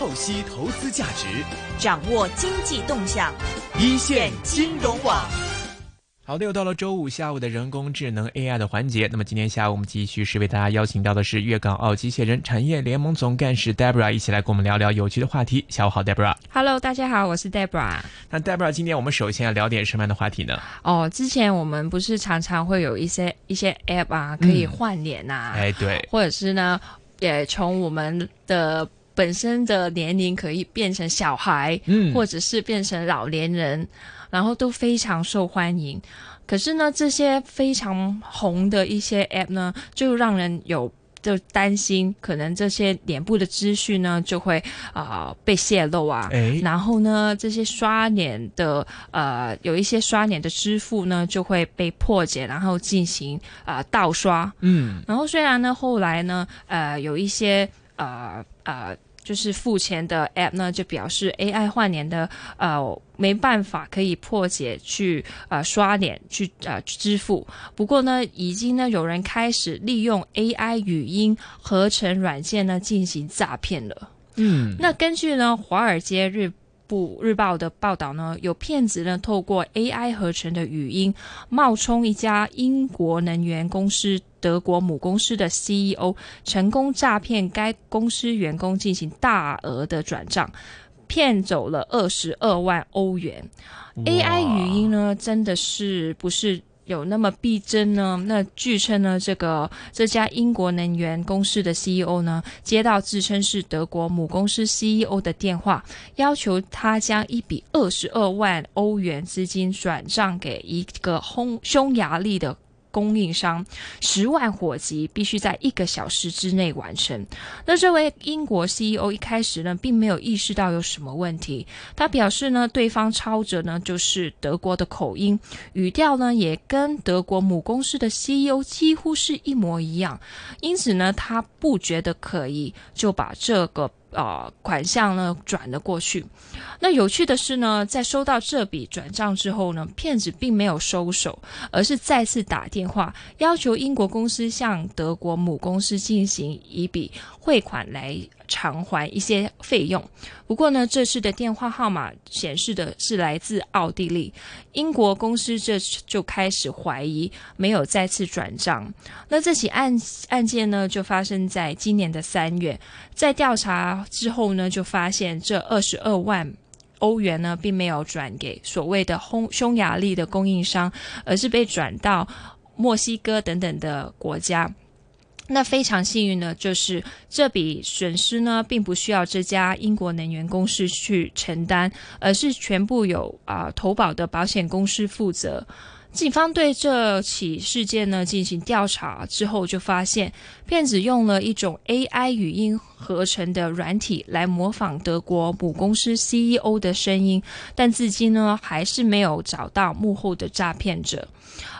透析投资价值，掌握经济动向，一线金融网。好的，又到了周五下午的人工智能 AI 的环节。那么今天下午我们继续是为大家邀请到的是粤港澳机械人产业联盟总干事 Debra，一起来跟我们聊聊有趣的话题。下午好，Debra。Hello，大家好，我是 Debra。那 Debra，今天我们首先要聊点什么样的话题呢？哦，之前我们不是常常会有一些一些 App 啊，可以换脸呐、哎，对，或者是呢，也从我们的本身的年龄可以变成小孩，嗯或者是变成老年人，然后都非常受欢迎。可是呢，这些非常红的一些 App 呢，就让人有就担心，可能这些脸部的资讯呢就会啊、呃被泄露啊。哎，然后呢，这些刷脸的呃，有一些刷脸的支付呢就会被破解，然后进行啊、呃盗刷。嗯，然后虽然呢，后来呢，呃，有一些呃呃，就是付钱的 App 呢，就表示 AI 换脸的呃没办法可以破解去呃刷脸去呃支付。不过呢，已经呢有人开始利用 AI 语音合成软件呢进行诈骗了。嗯，那根据呢《华尔街日部日报》的报道呢，有骗子呢透过 AI 合成的语音，冒充一家英国能源公司德国母公司的 CEO，成功诈骗该公司员工进行大额的转账。骗走了二十二万欧元，AI 语音呢，真的是不是有那么逼真呢？那据称呢，这个这家英国能源公司的 CEO 呢，接到自称是德国母公司 CEO 的电话，要求他将一笔二十二万欧元资金转账给一个匈匈牙利的。供应商十万火急，必须在一个小时之内完成。那这位英国 CEO 一开始呢，并没有意识到有什么问题。他表示呢，对方操着呢就是德国的口音，语调呢也跟德国母公司的 CEO 几乎是一模一样，因此呢，他不觉得可疑，就把这个呃款项呢转了过去。那有趣的是呢，在收到这笔转账之后呢，骗子并没有收手，而是再次打电话要求英国公司向德国母公司进行一笔汇款来偿还一些费用。不过呢，这次的电话号码显示的是来自奥地利，英国公司这就开始怀疑没有再次转账。那这起案案件呢，就发生在今年的三月，在调查之后呢，就发现这二十二万。欧元呢，并没有转给所谓的匈匈牙利的供应商，而是被转到墨西哥等等的国家。那非常幸运的就是这笔损失呢，并不需要这家英国能源公司去承担，而是全部由啊、投保的保险公司负责。警方对这起事件呢进行调查之后，就发现骗子用了一种 AI 语音合成的软体来模仿德国母公司 CEO 的声音，但至今呢还是没有找到幕后的诈骗者。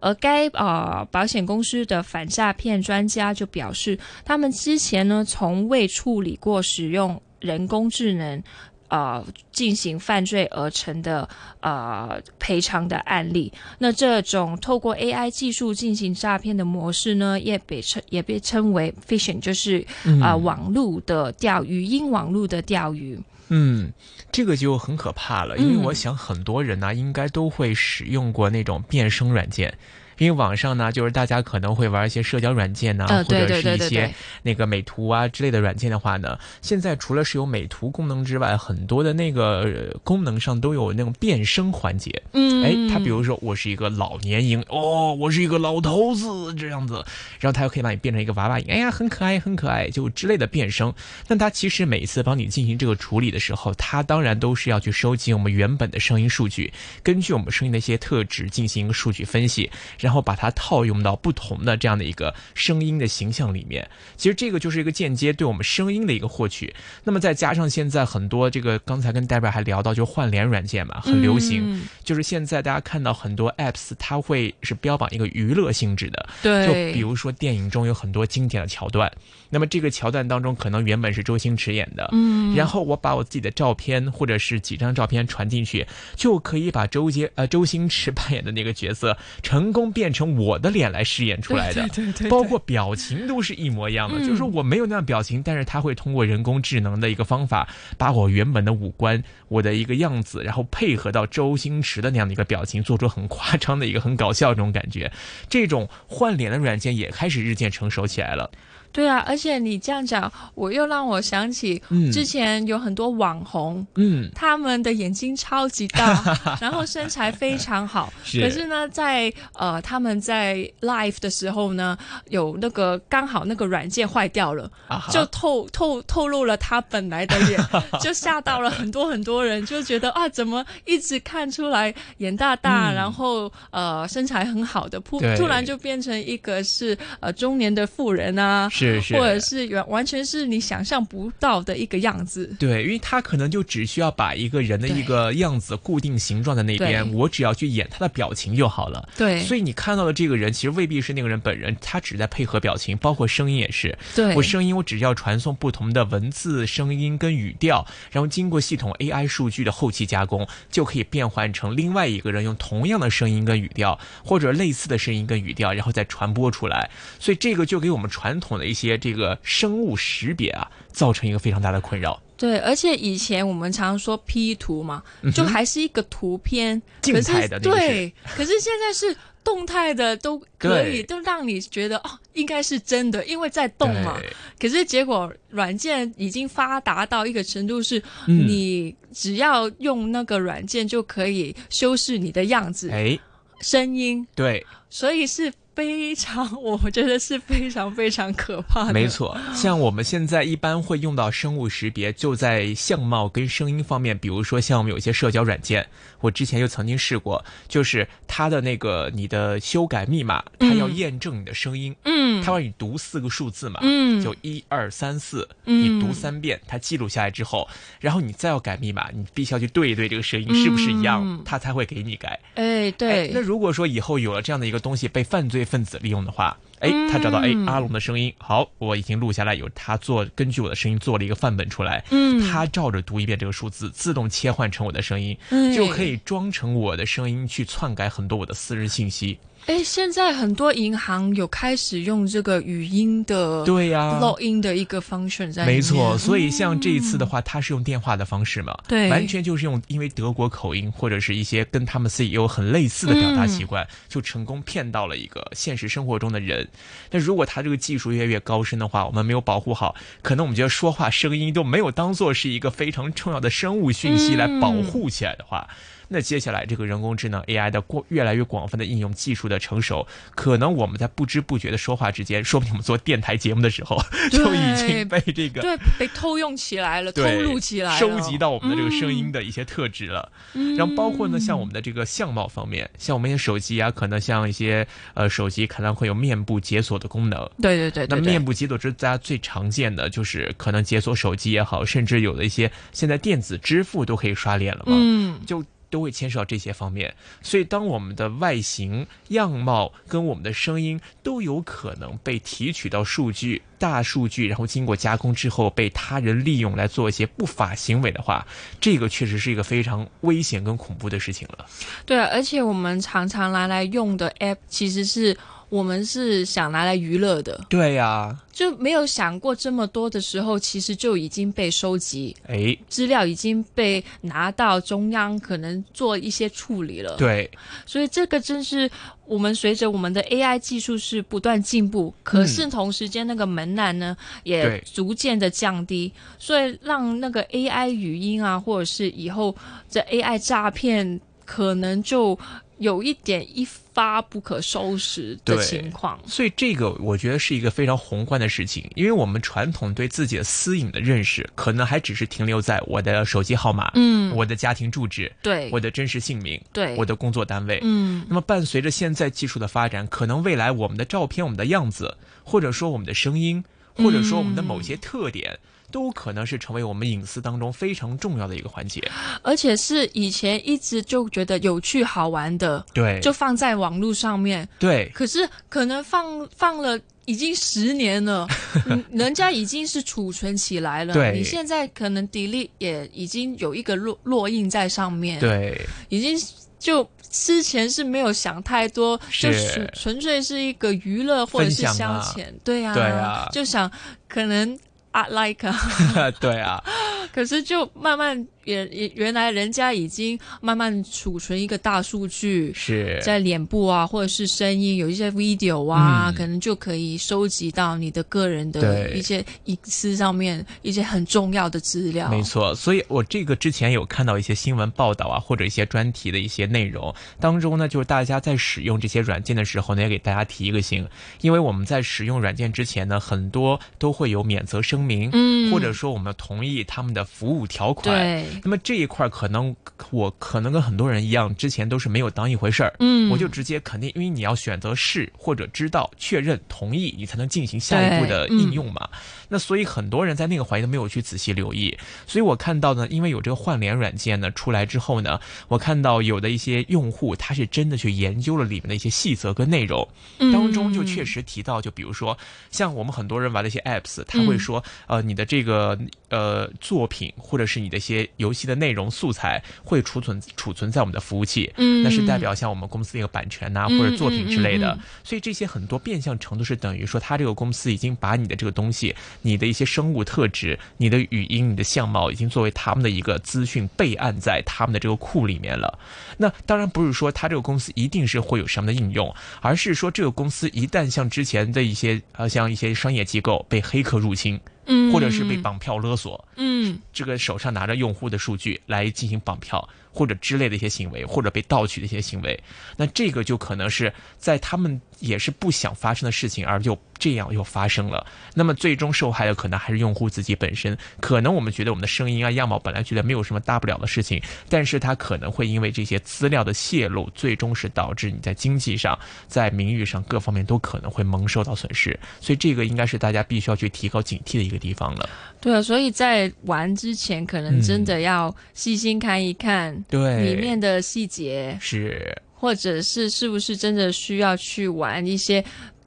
而该呃保险公司的反诈骗专家就表示，他们之前呢从未处理过使用人工智能。呃，进行犯罪而成的呃赔偿的案例，那这种透过 AI 技术进行诈骗的模式呢，也被称也被称为 phishing，就是啊、呃网络的钓鱼，音网络的钓鱼。嗯，这个就很可怕了，因为嗯我想很多人呢、应该都会使用过那种变声软件。因为网上呢，就是大家可能会玩一些社交软件呐、呃，或者是一些那个美图啊之类的软件的话呢，现在除了是有美图功能之外，很多的那个、呃功能上都有那种变声环节。嗯，哎，他比如说我是一个老年音，哦，我是一个老头子这样子，然后他又可以把你变成一个娃娃音，哎呀，很可爱，很可爱，就之类的变声。但他其实每一次帮你进行这个处理的时候，他当然都是要去收集我们原本的声音数据，根据我们声音的一些特质进行数据分析，然后把它套用到不同的这样的一个声音的形象里面。其实这个就是一个间接对我们声音的一个获取。那么再加上现在很多这个，刚才跟戴贝还聊到，就换脸软件嘛，很流行。嗯就是现在大家看到很多 apps，它会是标榜一个娱乐性质的，对就，比如说电影中有很多经典的桥段，那么这个桥段当中可能原本是周星驰演的，嗯，然后我把我自己的照片或者是几张照片传进去，就可以把周杰呃周星驰扮演的那个角色成功变成我的脸来饰演出来的，对对对，包括表情都是一模一样的。就是说我没有那样表情，但是他会通过人工智能的一个方法，把我原本的五官、我的一个样子，然后配合到周星驰的那样的一个表情，做出很夸张的一个很搞笑这种感觉。这种换脸的软件也开始日渐成熟起来了。对啊，而且你这样讲，我又让我想起之前有很多网红，嗯，他们的眼睛超级大，然后身材非常好，可是呢，在呃他们在 live 的时候呢，有那个刚好那个软件坏掉了，就透透透露了他本来的脸，就吓到了很多很多人，就觉得啊，怎么一直看出来眼大大，然后呃身材很好的，突突然就变成一个是呃中年的妇人啊。是，或者是完完全是你想象不到的一个样子。对，因为他可能就只需要把一个人的一个样子固定形状在那边，我只要去演他的表情就好了。对，所以你看到的这个人其实未必是那个人本人，他只在配合表情，包括声音也是。对，我声音我只要传送不同的文字、声音跟语调，然后经过系统 AI 数据的后期加工，就可以变换成另外一个人用同样的声音跟语调，或者类似的声音跟语调，然后再传播出来。所以这个就给我们传统的一些这个生物识别啊，造成一个非常大的困扰。对，而且以前我们常说 P 图嘛，就还是一个图片，静态的。对，可是现在是动态的，都可以，都让你觉得哦，应该是真的，因为在动嘛。可是结果软件已经发达到一个程度，是你只要用那个软件就可以修饰你的样子，哎，声音，对，所以是。非常，我觉得是非常非常可怕的。没错，像我们现在一般会用到生物识别，就在相貌跟声音方面。比如说，像我们有些社交软件，我之前就曾经试过，就是它的那个你的修改密码，它要验证你的声音，嗯，它让你读四个数字嘛，嗯，就一二三四，你读三遍，它记录下来之后，然后你再要改密码，你必须要去对一对这个声音是不是一样，它才会给你改。哎，对。那如果说以后有了这样的一个东西被犯罪分子利用的话，哎，他找到哎阿龙的声音，好，我已经录下来，有他做根据我的声音做了一个范本出来，嗯，他照着读一遍这个数字，自动切换成我的声音，就可以装成我的声音去篡改很多我的私人信息。哎，现在很多银行有开始用这个语音的，对呀，log in 的一个 function 在。没错，所以像这一次的话，他是用电话的方式嘛，对，完全就是用因为德国口音或者是一些跟他们 CEO 很类似的表达习惯，就成功骗到了一个现实生活中的人。那如果他这个技术越来越高深的话，我们没有保护好，可能我们觉得说话声音都没有当做是一个非常重要的生物讯息来保护起来的话。那接下来，这个人工智能 AI 的过越来越广泛的应用技术的成熟，可能我们在不知不觉的说话之间，说不定我们做电台节目的时候，就已经被这个对被偷用起来了，偷录起来，收集到我们的这个声音的一些特质了。然后包括呢，像我们的这个相貌方面，像我们一些手机啊，可能像一些呃手机可能会有面部解锁的功能。对对对。那面部解锁是大家最常见的，就是可能解锁手机也好，甚至有的一些现在电子支付都可以刷脸了嘛。嗯。就。都会牵涉到这些方面，所以当我们的外形样貌跟我们的声音都有可能被提取到数据、大数据，然后经过加工之后被他人利用来做一些不法行为的话，这个确实是一个非常危险跟恐怖的事情了。对，而且我们常常拿来用的 App 其实是。我们是想拿来娱乐的，对呀，就没有想过这么多的时候，其实就已经被收集，哎，资料已经被拿到中央，可能做一些处理了。对，所以这个真是我们随着我们的 AI 技术是不断进步，可是同时间那个门槛呢也逐渐的降低，所以让那个 AI 语音啊，或者是以后这 AI 诈骗可能就。有一点一发不可收拾的情况，所以这个我觉得是一个非常宏观的事情，因为我们传统对自己的私隐的认识，可能还只是停留在我的手机号码，嗯，我的家庭住址，对，我的真实姓名，对，我的工作单位，嗯。那么伴随着现在技术的发展，可能未来我们的照片、我们的样子，或者说我们的声音，或者说我们的某些特点。都可能是成为我们隐私当中非常重要的一个环节，而且是以前一直就觉得有趣好玩的，对，就放在网络上面，对。可是可能放放了已经十年了，人家已经是储存起来了，对。你现在可能 delete 也已经有一个落落印在上面，对，已经。就之前是没有想太多，是。就纯纯粹是一个娱乐或者是消遣，对呀、对啊就想可能啊 like 啊，对啊，可是就慢慢也也原来人家已经慢慢储存一个大数据。是在脸部啊，或者是声音，有一些 video 啊，嗯可能就可以收集到你的个人的一些隐私上面一些很重要的资料。没错，所以我这个之前有看到一些新闻报道啊，或者一些专题的一些内容当中呢，就是大家在使用这些软件的时候呢，也给大家提一个醒，因为我们在使用软件之前呢，很多都会有免责声明，嗯或者说我们同意他们的服务条款。对，那么这一块可能我可能跟很多人一样，之前都是没有当一回事儿，嗯。我就直接肯定，因为你要选择是或者知道、确认、同意，你才能进行下一步的应用嘛。那所以很多人在那个环节都没有去仔细留意，所以我看到呢，因为有这个换脸软件呢出来之后呢，我看到有的一些用户他是真的去研究了里面的一些细则跟内容，嗯。当中就确实提到，就比如说像我们很多人玩的一些 apps，他会说，呃，你的这个呃作品或者是你的一些游戏的内容素材会储存储存在我们的服务器，嗯那是代表像我们公司的一个版权呐、嗯或者作品之类的，所以这些很多变相程度是等于说，他这个公司已经把你的这个东西、你的一些生物特质、你的语音、你的相貌，已经作为他们的一个资讯备案在他们的这个库里面了。那当然不是说他这个公司一定是会有什么的应用，而是说这个公司一旦像之前的一些呃像一些商业机构被黑客入侵，嗯。或者是被绑票勒索，嗯。这个手上拿着用户的数据来进行绑票或者之类的一些行为，或者被盗取的一些行为，那这个就可能是在他们也是不想发生的事情，而又这样又发生了。那么最终受害的可能还是用户自己本身。可能我们觉得我们的声音啊、样貌本来觉得没有什么大不了的事情，但是它可能会因为这些资料的泄露，最终是导致你在经济上、在名誉上各方面都可能会蒙受到损失。所以这个应该是大家必须要去提高警惕的一个地方了。对啊，所以在玩之前，可能真的要细心看一看对，里面的细节，是或者是是不是真的需要去玩一些。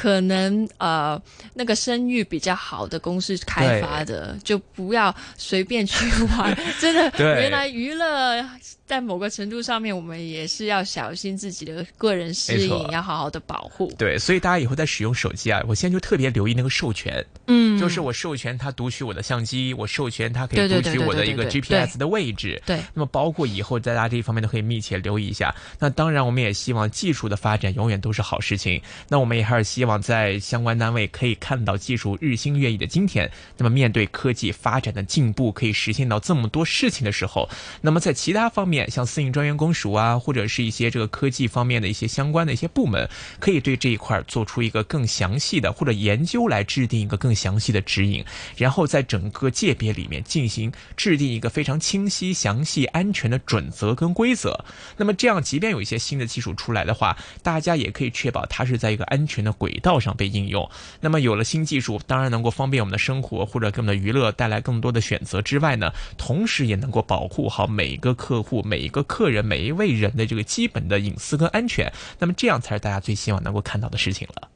可能呃，那个声誉比较好的公司开发的，就不要随便去玩。真的，原来娱乐在某个程度上面，我们也是要小心自己的个人私隐，要好好的保护。对，所以大家以后在使用手机啊，我现在就特别留意那个授权，嗯，就是我授权他读取我的相机，我授权他可以读取我的一个 GPS 的位置。对，那么包括以后在大家这一方面都可以密切留意一下。那当然，我们也希望技术的发展永远都是好事情。那我们也还是希望在相关单位可以看到技术日新月异的今天。那么面对科技发展的进步，可以实现到这么多事情的时候，那么在其他方面，像私营专员公署啊，或者是一些这个科技方面的一些相关的一些部门，可以对这一块做出一个更详细的或者研究来制定一个更详细的指引，然后在整个界别里面进行制定一个非常清晰、详细、安全的准则跟规则。那么这样，即便有一些新的技术出来的话，大家也可以确保它是在一个安全的轨道上被应用。那么有了新技术，当然能够方便我们的生活或者给我们的娱乐带来更多的选择之外呢，同时也能够保护好每一个客户、每一个客人、每一位人的这个基本的隐私跟安全。那么这样才是大家最希望能够看到的事情了。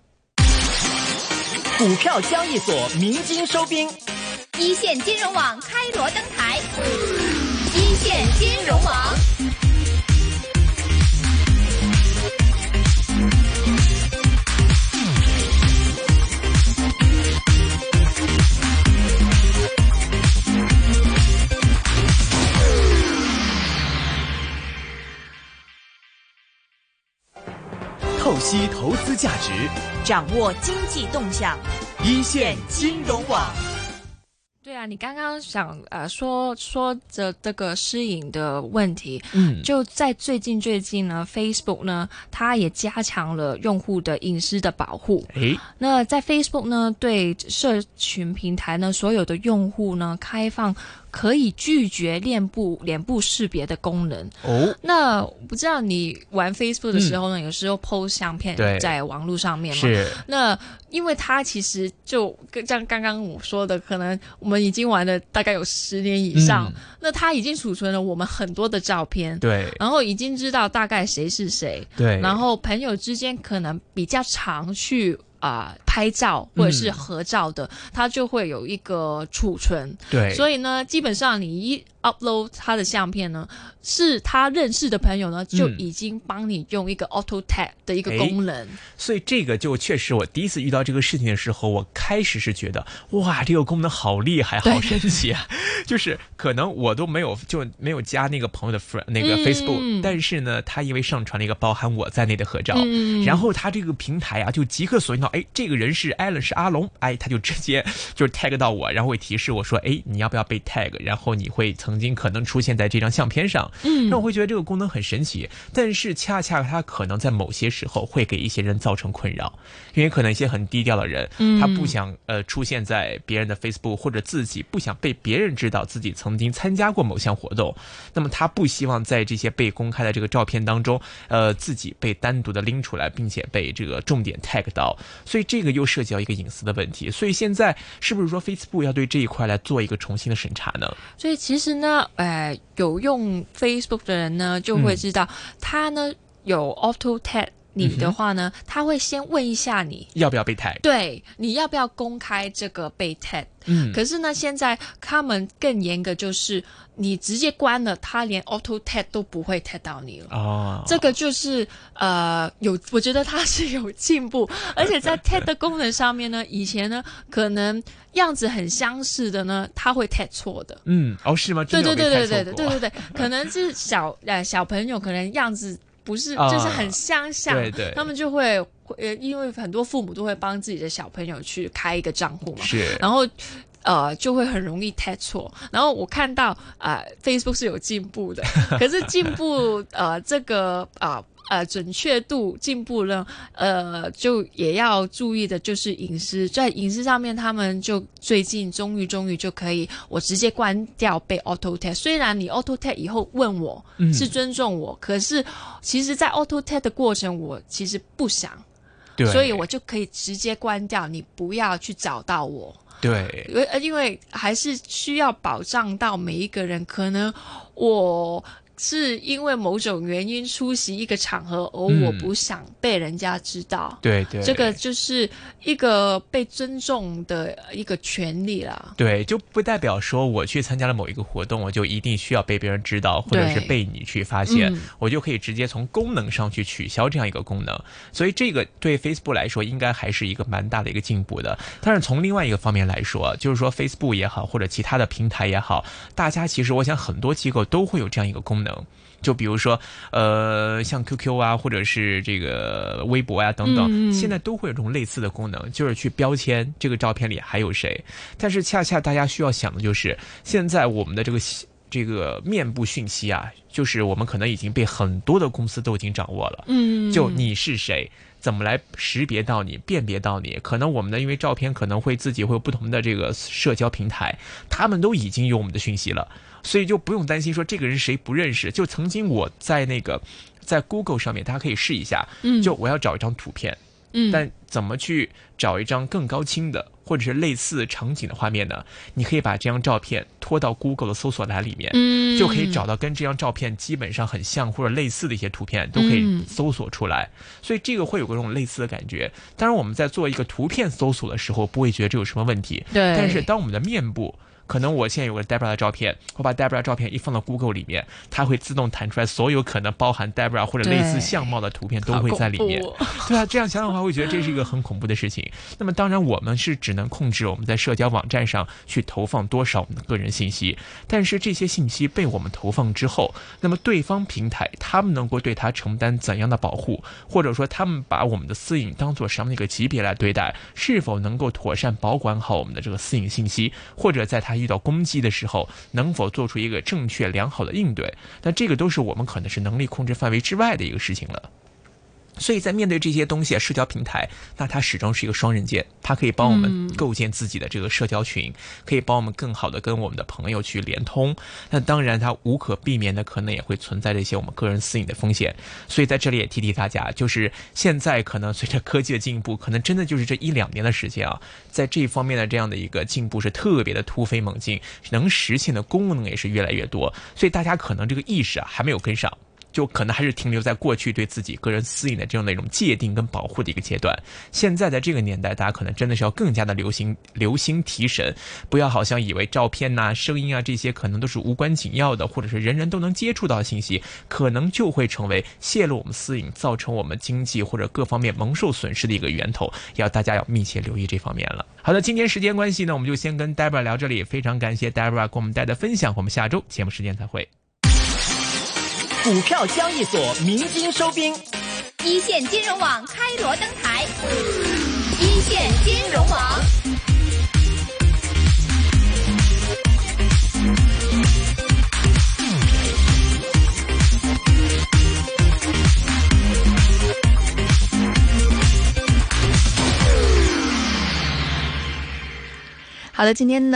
股票交易所鸣金收兵，一线金融网开锣登台，一线金融网。资价值，掌握经济动向，一线金融网。对啊，你刚刚想呃说说着这个私隐的问题，嗯，就在最近最近呢，Facebook 呢，它也加强了用户的隐私的保护。诶，那在 Facebook 呢，对社群平台呢，所有的用户呢，开放可以拒绝脸部脸部识别的功能。哦，那不知道你玩 Facebook 的时候呢，有时候 PO 相片在网络上面嘛？是，那因为它其实就跟像刚刚我说的，可能我们已经玩了大概有十年以上，嗯。那它已经储存了我们很多的照片，对。然后已经知道大概谁是谁，对，然后朋友之间可能比较常去啊、呃拍照或者是合照的，它就会有一个储存。对，所以呢，基本上你一 upload 他的相片呢，是他认识的朋友呢，就已经帮你用一个 auto tag 的一个功能。所以这个就确实，我第一次遇到这个事情的时候，我开始是觉得哇，这个功能好厉害，好神奇啊！就是可能我都没有就没有加那个朋友的 friend 那个 Facebook，但是呢，他因为上传了一个包含我在内的合照，然后他这个平台啊，就即刻锁定到，哎，这个人是艾伦，是阿龙，哎，他就直接就是 tag 到我，然后会提示我说，哎，你要不要被 tag？然后你会曾经可能出现在这张相片上，嗯，那我会觉得这个功能很神奇，但是恰恰它可能在某些时候会给一些人造成困扰，因为可能一些很低调的人，他不想呃出现在别人的 Facebook，或者自己不想被别人知道自己曾经参加过某项活动，那么他不希望在这些被公开的这个照片当中，呃，自己被单独的拎出来，并且被这个重点 tag 到，所以这个又涉及到一个隐私的问题，所以现在是不是说 Facebook 要对这一块来做一个重新的审查呢？所以其实呢，呃，有用 Facebook 的人呢，就会知道，他呢有 Auto Tag 你的话呢，他会先问一下你要不要被 tag，对，你要不要公开这个被 tag。嗯，可是呢，现在他们更严格，就是你直接关了，他连 auto tag 都不会 tag 到你了。哦，这个就是呃，有，我觉得它是有进步，而且在 tag 的功能上面呢，以前呢可能样子很相似的呢，他会 tag 错的。嗯，哦，是吗？对对对对对对对对对，可能是小呃小朋友可能样子不是就是很相像，对对，他们就会。呃，因为很多父母都会帮自己的小朋友去开一个账户嘛，是，然后呃就会很容易 tag 错。然后我看到啊，Facebook 是有进步的，可是进步呃这个啊。呃，准确度进步了，呃，就也要注意的，就是隐私，在隐私上面，他们就最近终于终于就可以，我直接关掉被 auto tag。虽然你 auto tag 以后问我是尊重我，可是其实，在 auto tag 的过程，我其实不想，所以我就可以直接关掉，你不要去找到我。对，因为因为还是需要保障到每一个人，可能我。是因为某种原因出席一个场合，而我不想被人家知道。对对，这个就是一个被尊重的一个权利了。对，就不代表说我去参加了某一个活动，我就一定需要被别人知道，或者是被你去发现，我就可以直接从功能上去取消这样一个功能。所以这个对 Facebook 来说，应该还是一个蛮大的一个进步的。但是从另外一个方面来说，就是说 Facebook 也好，或者其他的平台也好，大家其实我想很多机构都会有这样一个功能。能，就比如说，呃，像 QQ 啊，或者是这个微博啊等等，现在都会有这种类似的功能，就是去标签这个照片里还有谁。但是恰恰大家需要想的就是，现在我们的这个这个面部讯息啊，就是我们可能已经被很多的公司都已经掌握了。嗯，就你是谁。怎么来识别到你、辨别到你？可能我们的因为照片可能会自己会有不同的这个社交平台，他们都已经有我们的讯息了，所以就不用担心说这个人谁不认识。就曾经我在那个在 Google 上面，大家可以试一下，嗯，就我要找一张图片。嗯，但怎么去找一张更高清的或者是类似场景的画面呢？你可以把这张照片拖到 Google 的搜索栏里面，嗯，就可以找到跟这张照片基本上很像或者类似的一些图片，都可以搜索出来。所以这个会有个这种类似的感觉。当然，我们在做一个图片搜索的时候，不会觉得这有什么问题。对。但是当我们的面部。可能我现在有个 Debra 的照片，我把 Debra 照片一放到 Google 里面，它会自动弹出来所有可能包含 Debra 或者类似相貌的图片都会在里面。对啊，这样想想的话，会觉得这是一个很恐怖的事情。那么当然，我们是只能控制我们在社交网站上去投放多少我们的个人信息，但是这些信息被我们投放之后，那么对方平台他们能够对它承担怎样的保护，或者说他们把我们的私隐当做什么一个级别来对待，是否能够妥善保管好我们的这个私隐信息，或者在它遇到攻击的时候，能否做出一个正确良好的应对？那这个都是我们可能是能力控制范围之外的一个事情了。所以在面对这些东西啊，社交平台，那它始终是一个双刃剑，它可以帮我们构建自己的这个社交群，可以帮我们更好的跟我们的朋友去连通。那当然，它无可避免的可能也会存在着一些我们个人私隐的风险。所以在这里也提提大家，就是现在可能随着科技的进步，可能真的就是这一两年的时间啊，在这方面的这样的一个进步是特别的突飞猛进，能实现的功能也是越来越多。所以大家可能这个意识啊还没有跟上。就可能还是停留在过去对自己个人私隐的这样的一种界定跟保护的一个阶段。现在在这个年代，大家可能真的是要更加的留心留心提神，不要好像以为照片呐、声音啊这些可能都是无关紧要的，或者是人人都能接触到的信息，可能就会成为泄露我们私隐、造成我们经济或者各方面蒙受损失的一个源头。要大家要密切留意这方面了。好的，今天时间关系呢，我们就先跟 Debra 聊这里，非常感谢 Debra 给我们带的分享，我们下周节目时间再会。股票交易所鸣金收兵，一线金融网开锣登台，一线金融网。好的，今天呢。